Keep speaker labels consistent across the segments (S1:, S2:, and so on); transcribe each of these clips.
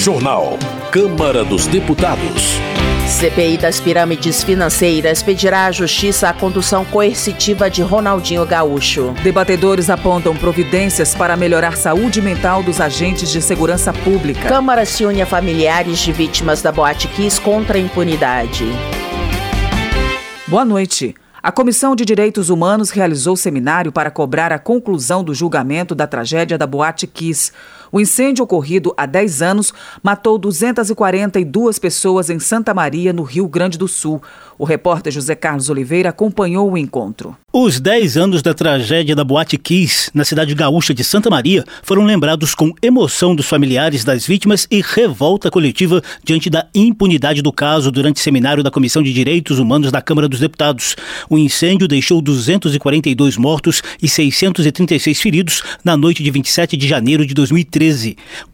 S1: Jornal. Câmara dos Deputados.
S2: CPI das pirâmides financeiras pedirá à Justiça a condução coercitiva de Ronaldinho Gaúcho.
S3: Debatedores apontam providências para melhorar saúde mental dos agentes de segurança pública.
S2: Câmara se une a familiares de vítimas da Boate Kiss contra a impunidade.
S3: Boa noite. A Comissão de Direitos Humanos realizou seminário para cobrar a conclusão do julgamento da tragédia da Boate Kiss. O incêndio ocorrido há 10 anos matou 242 pessoas em Santa Maria, no Rio Grande do Sul. O repórter José Carlos Oliveira acompanhou o encontro.
S4: Os 10 anos da tragédia da Boate Kiss, na cidade gaúcha de Santa Maria, foram lembrados com emoção dos familiares das vítimas e revolta coletiva diante da impunidade do caso durante seminário da Comissão de Direitos Humanos da Câmara dos Deputados. O incêndio deixou 242 mortos e 636 feridos na noite de 27 de janeiro de 2013.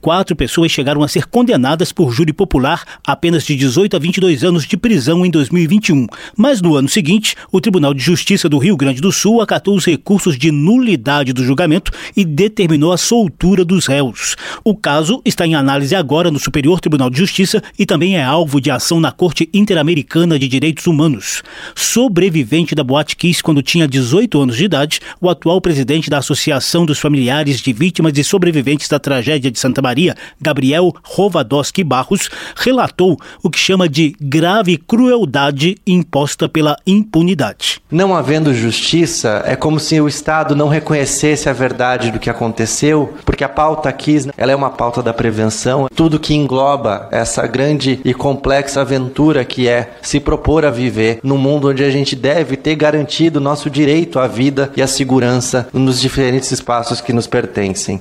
S4: Quatro pessoas chegaram a ser condenadas por júri popular apenas de 18 a 22 anos de prisão em 2021. 2021. Mas no ano seguinte, o Tribunal de Justiça do Rio Grande do Sul acatou os recursos de nulidade do julgamento e determinou a soltura dos réus. O caso está em análise agora no Superior Tribunal de Justiça e também é alvo de ação na Corte Interamericana de Direitos Humanos. Sobrevivente da Boate Kiss quando tinha 18 anos de idade, o atual presidente da Associação dos Familiares de Vítimas e Sobreviventes da Tragédia de Santa Maria, Gabriel Rovadowski Barros, relatou o que chama de grave crueldade imposta pela impunidade.
S5: Não havendo justiça, é como se o Estado não reconhecesse a verdade do que aconteceu, porque a pauta aqui ela é uma pauta da prevenção, tudo que engloba essa grande e complexa aventura que é se propor a viver num mundo onde a gente deve ter garantido nosso direito à vida e à segurança nos diferentes espaços que nos pertencem.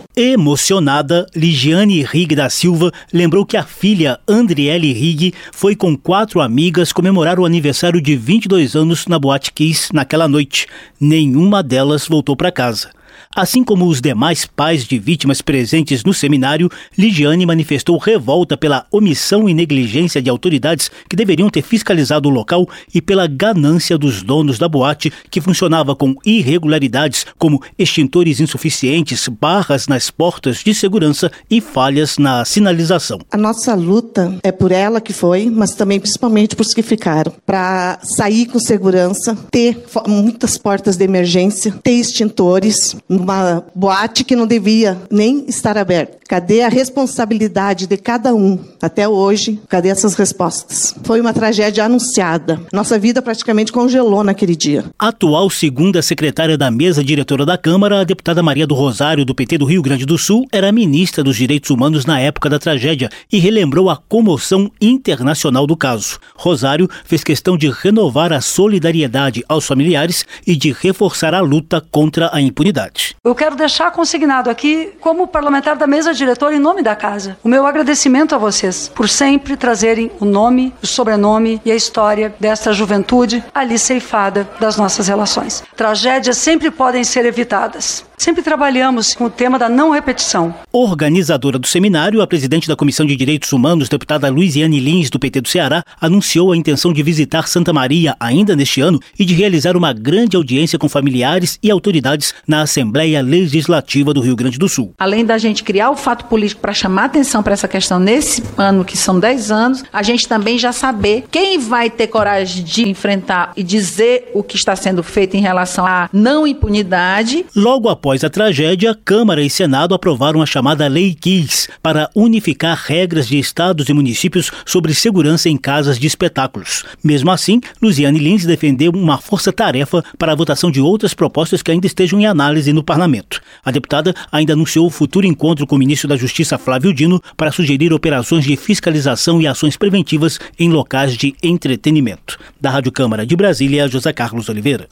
S4: Emocionada, Ligiane Rig da Silva lembrou que a filha Andriele Rig foi com quatro amigas comemorar o aniversário de 22 anos na Boate Kiss naquela noite. Nenhuma delas voltou para casa. Assim como os demais pais de vítimas presentes no seminário, Ligiane manifestou revolta pela omissão e negligência de autoridades que deveriam ter fiscalizado o local e pela ganância dos donos da boate, que funcionava com irregularidades como extintores insuficientes, barras nas portas de segurança e falhas na sinalização.
S6: A nossa luta é por ela que foi, mas também principalmente por os que ficaram, para sair com segurança, ter muitas portas de emergência, ter extintores, uma boate que não devia nem estar aberta. Cadê a responsabilidade de cada um? Até hoje, cadê essas respostas? Foi uma tragédia anunciada. Nossa vida praticamente congelou naquele dia.
S4: Atual segunda secretária da mesa diretora da Câmara, a deputada Maria do Rosário, do PT do Rio Grande do Sul, era ministra dos Direitos Humanos na época da tragédia e relembrou a comoção internacional do caso. Rosário fez questão de renovar a solidariedade aos familiares e de reforçar a luta contra a impunidade.
S7: Eu quero deixar consignado aqui, como parlamentar da mesa diretora, em nome da casa, o meu agradecimento a vocês por sempre trazerem o nome, o sobrenome e a história desta juventude ali ceifada das nossas relações. Tragédias sempre podem ser evitadas. Sempre trabalhamos com o tema da não repetição.
S4: Organizadora do seminário, a presidente da Comissão de Direitos Humanos, deputada Luiziane Lins, do PT do Ceará, anunciou a intenção de visitar Santa Maria ainda neste ano e de realizar uma grande audiência com familiares e autoridades na Assembleia Legislativa do Rio Grande do Sul.
S8: Além da gente criar o fato político para chamar atenção para essa questão nesse ano, que são 10 anos, a gente também já saber quem vai ter coragem de enfrentar e dizer o que está sendo feito em relação à não impunidade.
S4: Logo após Após a tragédia, Câmara e Senado aprovaram a chamada Lei Kiss para unificar regras de estados e municípios sobre segurança em casas de espetáculos. Mesmo assim, Luciane Lins defendeu uma força-tarefa para a votação de outras propostas que ainda estejam em análise no parlamento. A deputada ainda anunciou o futuro encontro com o ministro da Justiça Flávio Dino para sugerir operações de fiscalização e ações preventivas em locais de entretenimento. Da Rádio Câmara de Brasília, José Carlos Oliveira.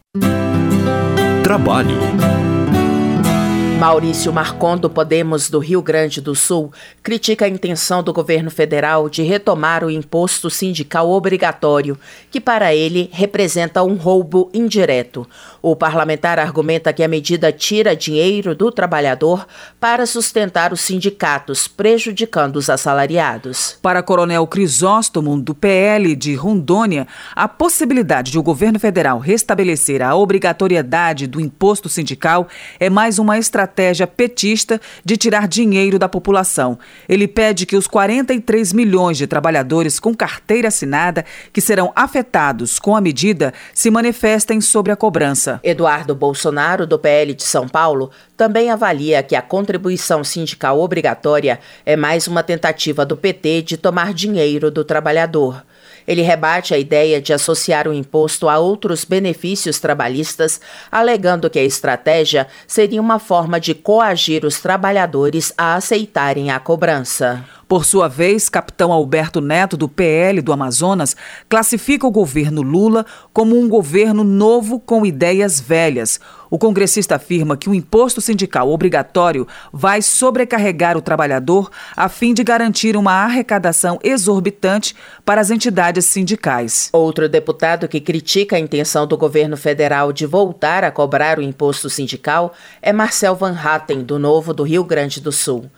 S1: Trabalho.
S2: Maurício Marcon, do Podemos do Rio Grande do Sul, critica a intenção do governo federal de retomar o imposto sindical obrigatório, que para ele representa um roubo indireto. O parlamentar argumenta que a medida tira dinheiro do trabalhador para sustentar os sindicatos, prejudicando os assalariados.
S3: Para Coronel Crisóstomo, do PL de Rondônia, a possibilidade de o governo federal restabelecer a obrigatoriedade do imposto sindical é mais uma estratégia petista de tirar dinheiro da população. Ele pede que os 43 milhões de trabalhadores com carteira assinada que serão afetados com a medida se manifestem sobre a cobrança.
S2: Eduardo Bolsonaro, do PL de São Paulo, também avalia que a contribuição sindical obrigatória é mais uma tentativa do PT de tomar dinheiro do trabalhador. Ele rebate a ideia de associar o imposto a outros benefícios trabalhistas, alegando que a estratégia seria uma forma de coagir os trabalhadores a aceitarem a cobrança.
S3: Por sua vez, capitão Alberto Neto, do PL do Amazonas, classifica o governo Lula como um governo novo com ideias velhas. O congressista afirma que o imposto sindical obrigatório vai sobrecarregar o trabalhador a fim de garantir uma arrecadação exorbitante para as entidades sindicais.
S2: Outro deputado que critica a intenção do governo federal de voltar a cobrar o imposto sindical é Marcel Van Hatten, do Novo do Rio Grande do Sul.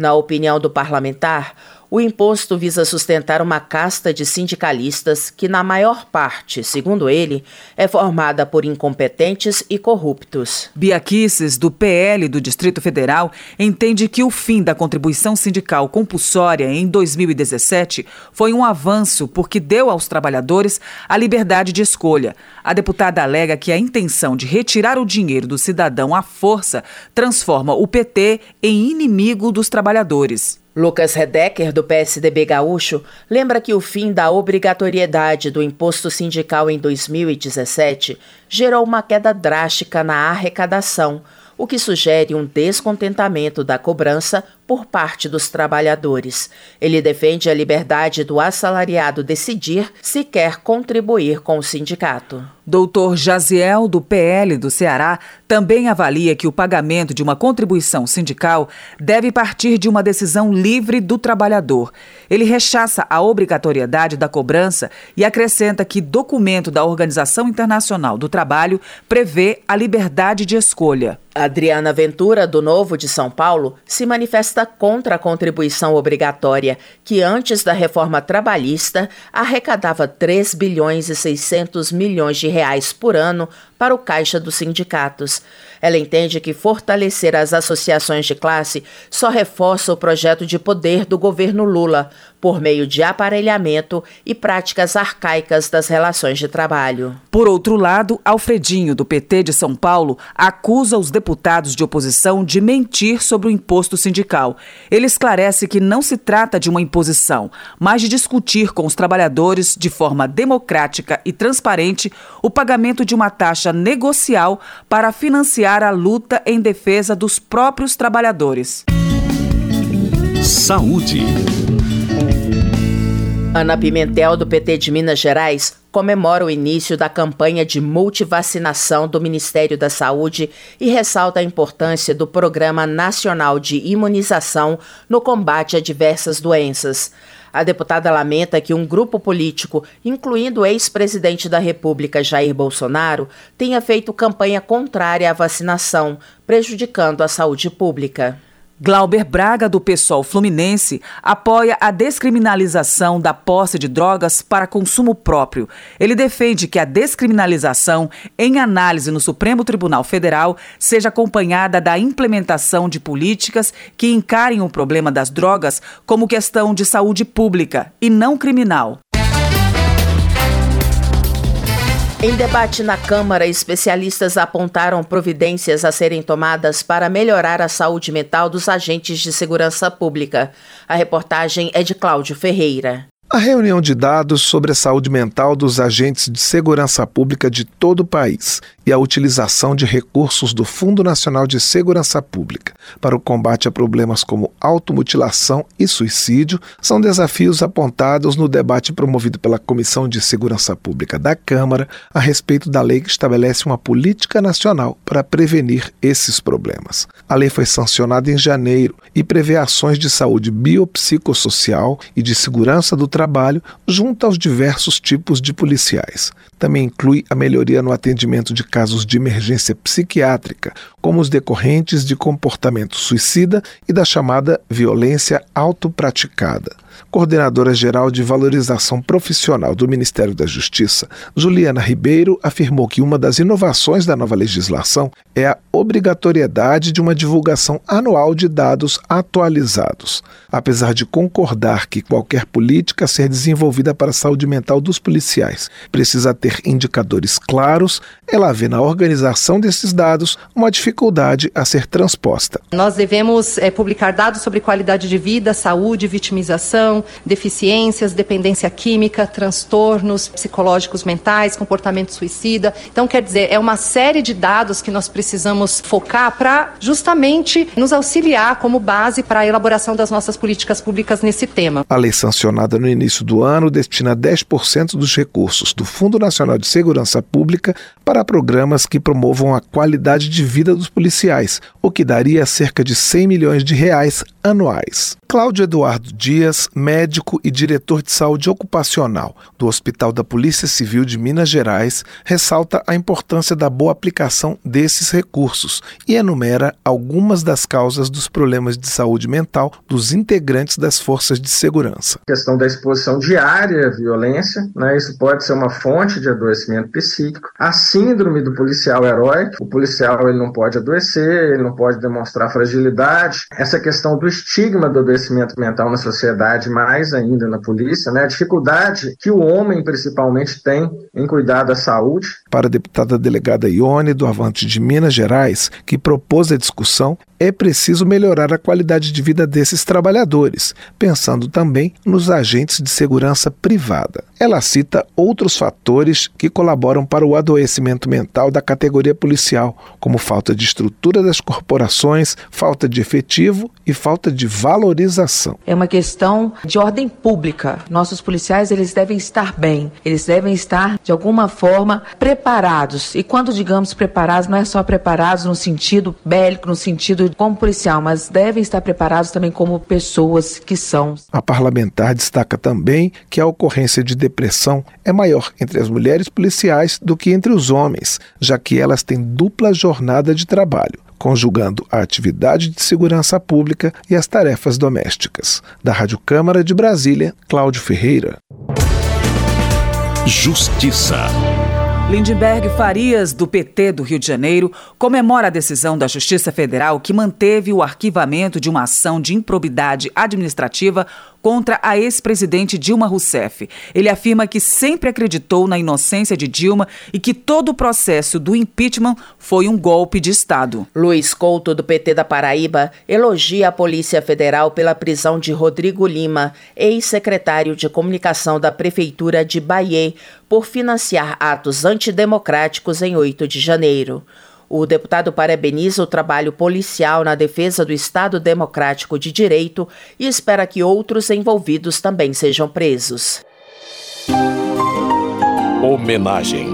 S2: Na opinião do parlamentar, o imposto visa sustentar uma casta de sindicalistas que, na maior parte, segundo ele, é formada por incompetentes e corruptos.
S3: Biaquices, do PL do Distrito Federal, entende que o fim da contribuição sindical compulsória em 2017 foi um avanço porque deu aos trabalhadores a liberdade de escolha. A deputada alega que a intenção de retirar o dinheiro do cidadão à força transforma o PT em inimigo dos trabalhadores.
S2: Lucas Redecker, do PSDB Gaúcho, lembra que o fim da obrigatoriedade do imposto sindical em 2017 gerou uma queda drástica na arrecadação, o que sugere um descontentamento da cobrança por parte dos trabalhadores. Ele defende a liberdade do assalariado decidir se quer contribuir com o sindicato.
S3: Doutor Jaziel, do PL do Ceará, também avalia que o pagamento de uma contribuição sindical deve partir de uma decisão livre do trabalhador. Ele rechaça a obrigatoriedade da cobrança e acrescenta que documento da Organização Internacional do Trabalho prevê a liberdade de escolha.
S2: Adriana Ventura, do Novo de São Paulo, se manifesta contra a contribuição obrigatória, que antes da reforma trabalhista arrecadava 3 bilhões e 600 milhões de reais por ano para o caixa dos sindicatos. Ela entende que fortalecer as associações de classe só reforça o projeto de poder do governo Lula, por meio de aparelhamento e práticas arcaicas das relações de trabalho.
S3: Por outro lado, Alfredinho, do PT de São Paulo, acusa os deputados de oposição de mentir sobre o imposto sindical. Ele esclarece que não se trata de uma imposição, mas de discutir com os trabalhadores de forma democrática e transparente o pagamento de uma taxa negocial para financiar a luta em defesa dos próprios trabalhadores.
S1: Saúde.
S2: Ana Pimentel, do PT de Minas Gerais, comemora o início da campanha de multivacinação do Ministério da Saúde e ressalta a importância do Programa Nacional de Imunização no combate a diversas doenças. A deputada lamenta que um grupo político, incluindo o ex-presidente da República Jair Bolsonaro, tenha feito campanha contrária à vacinação, prejudicando a saúde pública.
S3: Glauber Braga, do PSOL Fluminense, apoia a descriminalização da posse de drogas para consumo próprio. Ele defende que a descriminalização, em análise no Supremo Tribunal Federal, seja acompanhada da implementação de políticas que encarem o problema das drogas como questão de saúde pública e não criminal.
S2: Em debate na Câmara, especialistas apontaram providências a serem tomadas para melhorar a saúde mental dos agentes de segurança pública. A reportagem é de Cláudio Ferreira.
S9: A reunião de dados sobre a saúde mental dos agentes de segurança pública de todo o país e a utilização de recursos do Fundo Nacional de Segurança Pública para o combate a problemas como automutilação e suicídio são desafios apontados no debate promovido pela Comissão de Segurança Pública da Câmara a respeito da lei que estabelece uma política nacional para prevenir esses problemas. A lei foi sancionada em janeiro e prevê ações de saúde biopsicossocial e de segurança do trabalho trabalho junto aos diversos tipos de policiais. Também inclui a melhoria no atendimento de casos de emergência psiquiátrica, como os decorrentes de comportamento suicida e da chamada violência autopraticada coordenadora geral de valorização profissional do Ministério da Justiça, Juliana Ribeiro, afirmou que uma das inovações da nova legislação é a obrigatoriedade de uma divulgação anual de dados atualizados. Apesar de concordar que qualquer política a ser desenvolvida para a saúde mental dos policiais precisa ter indicadores claros, ela vê na organização desses dados uma dificuldade a ser transposta.
S10: Nós devemos é, publicar dados sobre qualidade de vida, saúde, vitimização, deficiências, dependência química, transtornos psicológicos mentais, comportamento suicida. Então, quer dizer, é uma série de dados que nós precisamos focar para justamente nos auxiliar como base para a elaboração das nossas políticas públicas nesse tema.
S9: A lei sancionada no início do ano destina 10% dos recursos do Fundo Nacional de Segurança Pública para programas que promovam a qualidade de vida dos policiais, o que daria cerca de 100 milhões de reais anuais. Cláudio Eduardo Dias, médico e diretor de saúde ocupacional do Hospital da Polícia Civil de Minas Gerais, ressalta a importância da boa aplicação desses recursos e enumera algumas das causas dos problemas de saúde mental dos integrantes das forças de segurança.
S11: A questão da exposição diária à violência, né, isso pode ser uma fonte de adoecimento psíquico. A síndrome do policial heróico, o policial ele não pode adoecer, ele não pode demonstrar fragilidade. Essa questão do estigma do adoecimento mental na sociedade, mais ainda na polícia, né? a dificuldade que o homem principalmente tem em cuidar da saúde.
S9: Para a deputada delegada Ione do Avante de Minas Gerais, que propôs a discussão, é preciso melhorar a qualidade de vida desses trabalhadores, pensando também nos agentes de segurança privada. Ela cita outros fatores que colaboram para o adoecimento mental da categoria policial, como falta de estrutura das corporações, falta de efetivo e falta de valorização.
S12: É uma questão de ordem pública. Nossos policiais eles devem estar bem, eles devem estar de alguma forma preparados. E quando digamos preparados, não é só preparados no sentido bélico, no sentido como policial, mas devem estar preparados também como pessoas que são.
S9: A parlamentar destaca também que a ocorrência de depressão é maior entre as mulheres policiais do que entre os homens, já que elas têm dupla jornada de trabalho conjugando a atividade de segurança pública e as tarefas domésticas. Da Rádio Câmara de Brasília, Cláudio Ferreira.
S1: Justiça.
S3: Lindbergh Farias, do PT do Rio de Janeiro, comemora a decisão da Justiça Federal que manteve o arquivamento de uma ação de improbidade administrativa contra a ex-presidente Dilma Rousseff. Ele afirma que sempre acreditou na inocência de Dilma e que todo o processo do impeachment foi um golpe de Estado.
S2: Luiz Couto, do PT da Paraíba, elogia a Polícia Federal pela prisão de Rodrigo Lima, ex-secretário de comunicação da Prefeitura de Bahia, por financiar atos antidemocráticos em 8 de janeiro. O deputado parabeniza o trabalho policial na defesa do Estado Democrático de Direito e espera que outros envolvidos também sejam presos.
S1: Homenagem.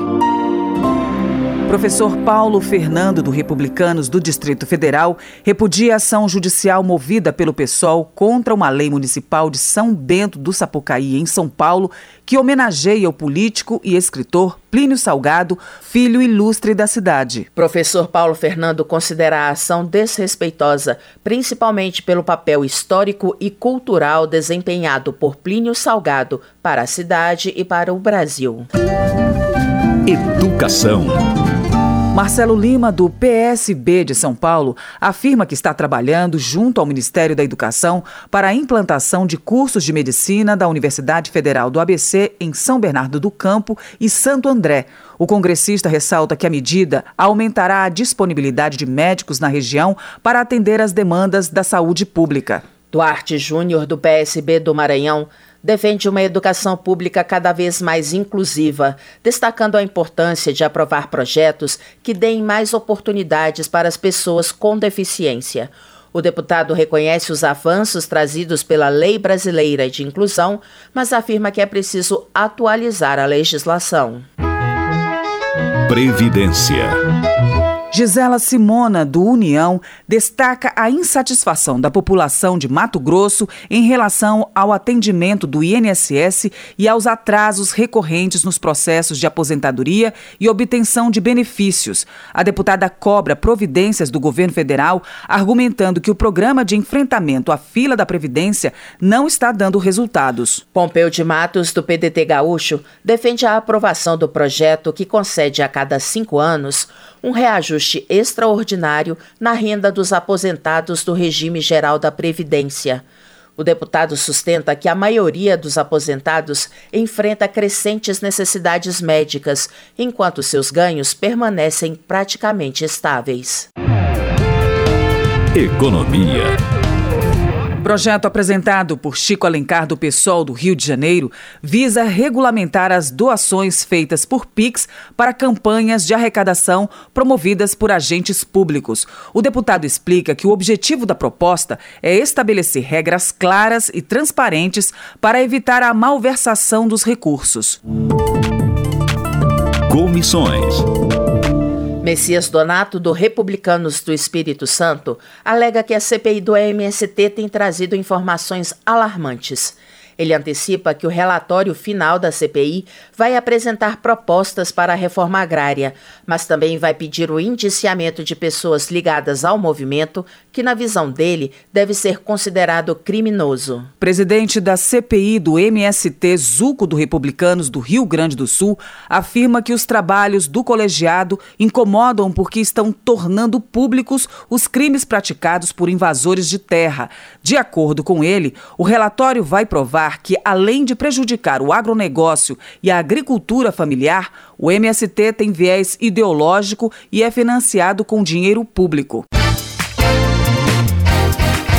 S3: Professor Paulo Fernando, do Republicanos do Distrito Federal, repudia a ação judicial movida pelo PSOL contra uma lei municipal de São Bento do Sapucaí, em São Paulo, que homenageia o político e escritor Plínio Salgado, filho ilustre da cidade.
S2: Professor Paulo Fernando considera a ação desrespeitosa, principalmente pelo papel histórico e cultural desempenhado por Plínio Salgado para a cidade e para o Brasil.
S1: Educação.
S3: Marcelo Lima, do PSB de São Paulo, afirma que está trabalhando junto ao Ministério da Educação para a implantação de cursos de medicina da Universidade Federal do ABC em São Bernardo do Campo e Santo André. O congressista ressalta que a medida aumentará a disponibilidade de médicos na região para atender às demandas da saúde pública.
S2: Duarte Júnior, do PSB do Maranhão, defende uma educação pública cada vez mais inclusiva, destacando a importância de aprovar projetos que deem mais oportunidades para as pessoas com deficiência. O deputado reconhece os avanços trazidos pela Lei Brasileira de Inclusão, mas afirma que é preciso atualizar a legislação.
S1: Previdência.
S3: Gisela Simona, do União, destaca a insatisfação da população de Mato Grosso em relação ao atendimento do INSS e aos atrasos recorrentes nos processos de aposentadoria e obtenção de benefícios. A deputada cobra providências do governo federal, argumentando que o programa de enfrentamento à fila da Previdência não está dando resultados.
S2: Pompeu de Matos, do PDT Gaúcho, defende a aprovação do projeto que concede a cada cinco anos um reajuste extraordinário na renda dos aposentados do regime geral da Previdência. O deputado sustenta que a maioria dos aposentados enfrenta crescentes necessidades médicas, enquanto seus ganhos permanecem praticamente estáveis.
S1: Economia.
S3: Projeto apresentado por Chico Alencar do PSOL do Rio de Janeiro visa regulamentar as doações feitas por PIX para campanhas de arrecadação promovidas por agentes públicos. O deputado explica que o objetivo da proposta é estabelecer regras claras e transparentes para evitar a malversação dos recursos.
S1: Comissões.
S2: Messias Donato, do Republicanos do Espírito Santo, alega que a CPI do MST tem trazido informações alarmantes. Ele antecipa que o relatório final da CPI vai apresentar propostas para a reforma agrária, mas também vai pedir o indiciamento de pessoas ligadas ao movimento, que, na visão dele, deve ser considerado criminoso.
S3: Presidente da CPI do MST Zuco do Republicanos do Rio Grande do Sul afirma que os trabalhos do colegiado incomodam porque estão tornando públicos os crimes praticados por invasores de terra. De acordo com ele, o relatório vai provar que, além de prejudicar o agronegócio e a agricultura familiar, o MST tem viés ideológico e é financiado com dinheiro público.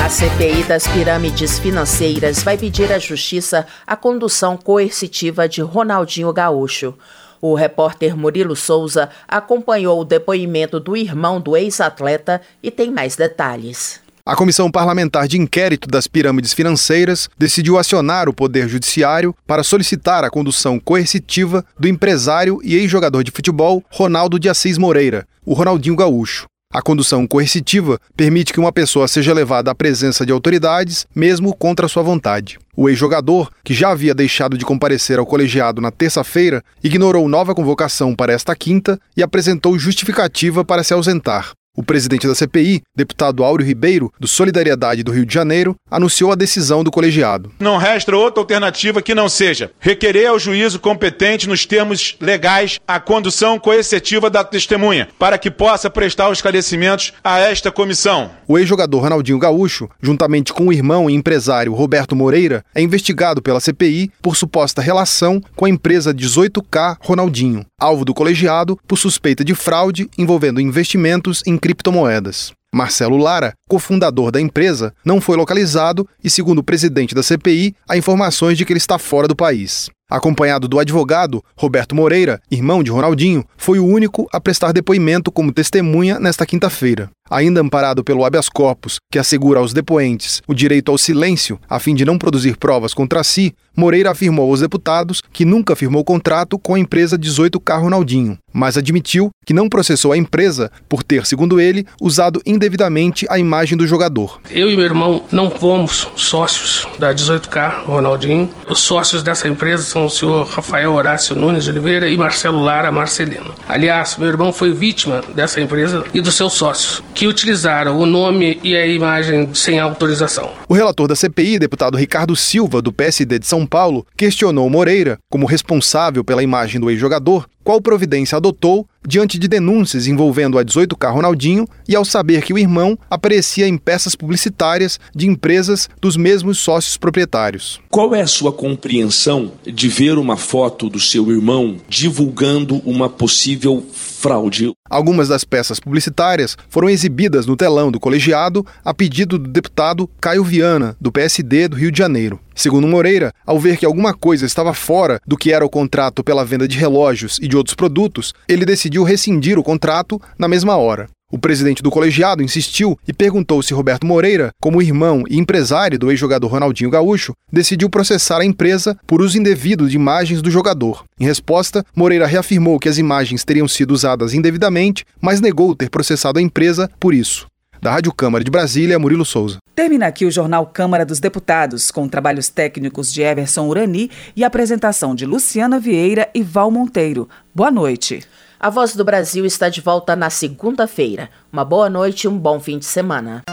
S2: A CPI das pirâmides financeiras vai pedir à Justiça a condução coercitiva de Ronaldinho Gaúcho. O repórter Murilo Souza acompanhou o depoimento do irmão do ex-atleta e tem mais detalhes.
S13: A Comissão Parlamentar de Inquérito das Pirâmides Financeiras decidiu acionar o Poder Judiciário para solicitar a condução coercitiva do empresário e ex-jogador de futebol Ronaldo de Assis Moreira, o Ronaldinho Gaúcho. A condução coercitiva permite que uma pessoa seja levada à presença de autoridades, mesmo contra sua vontade. O ex-jogador, que já havia deixado de comparecer ao colegiado na terça-feira, ignorou nova convocação para esta quinta e apresentou justificativa para se ausentar. O presidente da CPI, deputado Áureo Ribeiro, do Solidariedade do Rio de Janeiro, anunciou a decisão do colegiado.
S14: Não resta outra alternativa que não seja requerer ao juízo competente, nos termos legais, a condução coercitiva da testemunha, para que possa prestar os esclarecimentos a esta comissão.
S13: O ex-jogador Ronaldinho Gaúcho, juntamente com o irmão e empresário Roberto Moreira, é investigado pela CPI por suposta relação com a empresa 18K Ronaldinho, alvo do colegiado por suspeita de fraude envolvendo investimentos em criptomoedas. Marcelo Lara, cofundador da empresa, não foi localizado e, segundo o presidente da CPI, há informações de que ele está fora do país. Acompanhado do advogado Roberto Moreira, irmão de Ronaldinho, foi o único a prestar depoimento como testemunha nesta quinta-feira. Ainda amparado pelo habeas corpus, que assegura aos depoentes o direito ao silêncio a fim de não produzir provas contra si, Moreira afirmou aos deputados que nunca firmou contrato com a empresa 18K Ronaldinho, mas admitiu que não processou a empresa por ter, segundo ele, usado indevidamente a imagem do jogador.
S15: Eu e meu irmão não fomos sócios da 18K Ronaldinho. Os sócios dessa empresa são o senhor Rafael Horácio Nunes de Oliveira e Marcelo Lara Marcelino. Aliás, meu irmão foi vítima dessa empresa e dos seus sócios que utilizaram o nome e a imagem sem autorização.
S13: O relator da CPI, deputado Ricardo Silva, do PSD de São Paulo, questionou Moreira, como responsável pela imagem do ex-jogador, qual providência adotou diante de denúncias envolvendo a 18K Ronaldinho e ao saber que o irmão aparecia em peças publicitárias de empresas dos mesmos sócios proprietários.
S16: Qual é a sua compreensão de ver uma foto do seu irmão divulgando uma possível fraude?
S13: Algumas das peças publicitárias foram exibidas no telão do colegiado a pedido do deputado Caio Viana, do PSD do Rio de Janeiro. Segundo Moreira, ao ver que alguma coisa estava fora do que era o contrato pela venda de relógios e de outros produtos, ele decidiu rescindir o contrato na mesma hora. O presidente do colegiado insistiu e perguntou se Roberto Moreira, como irmão e empresário do ex-jogador Ronaldinho Gaúcho, decidiu processar a empresa por uso indevido de imagens do jogador. Em resposta, Moreira reafirmou que as imagens teriam sido usadas indevidamente, mas negou ter processado a empresa por isso. Da Rádio Câmara de Brasília, Murilo Souza.
S3: Termina aqui o Jornal Câmara dos Deputados, com trabalhos técnicos de Everson Urani e apresentação de Luciana Vieira e Val Monteiro. Boa noite.
S2: A Voz do Brasil está de volta na segunda-feira. Uma boa noite e um bom fim de semana.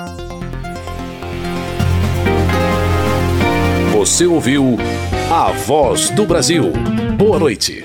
S1: Você ouviu A Voz do Brasil. Boa noite.